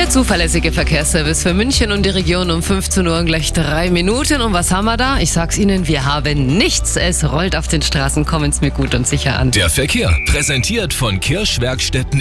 Der zuverlässige Verkehrsservice für München und die Region um 15 Uhr und gleich drei Minuten. Und was haben wir da? Ich sag's Ihnen, wir haben nichts. Es rollt auf den Straßen. Kommen's mir gut und sicher an. Der Verkehr präsentiert von Kirschwerkstätten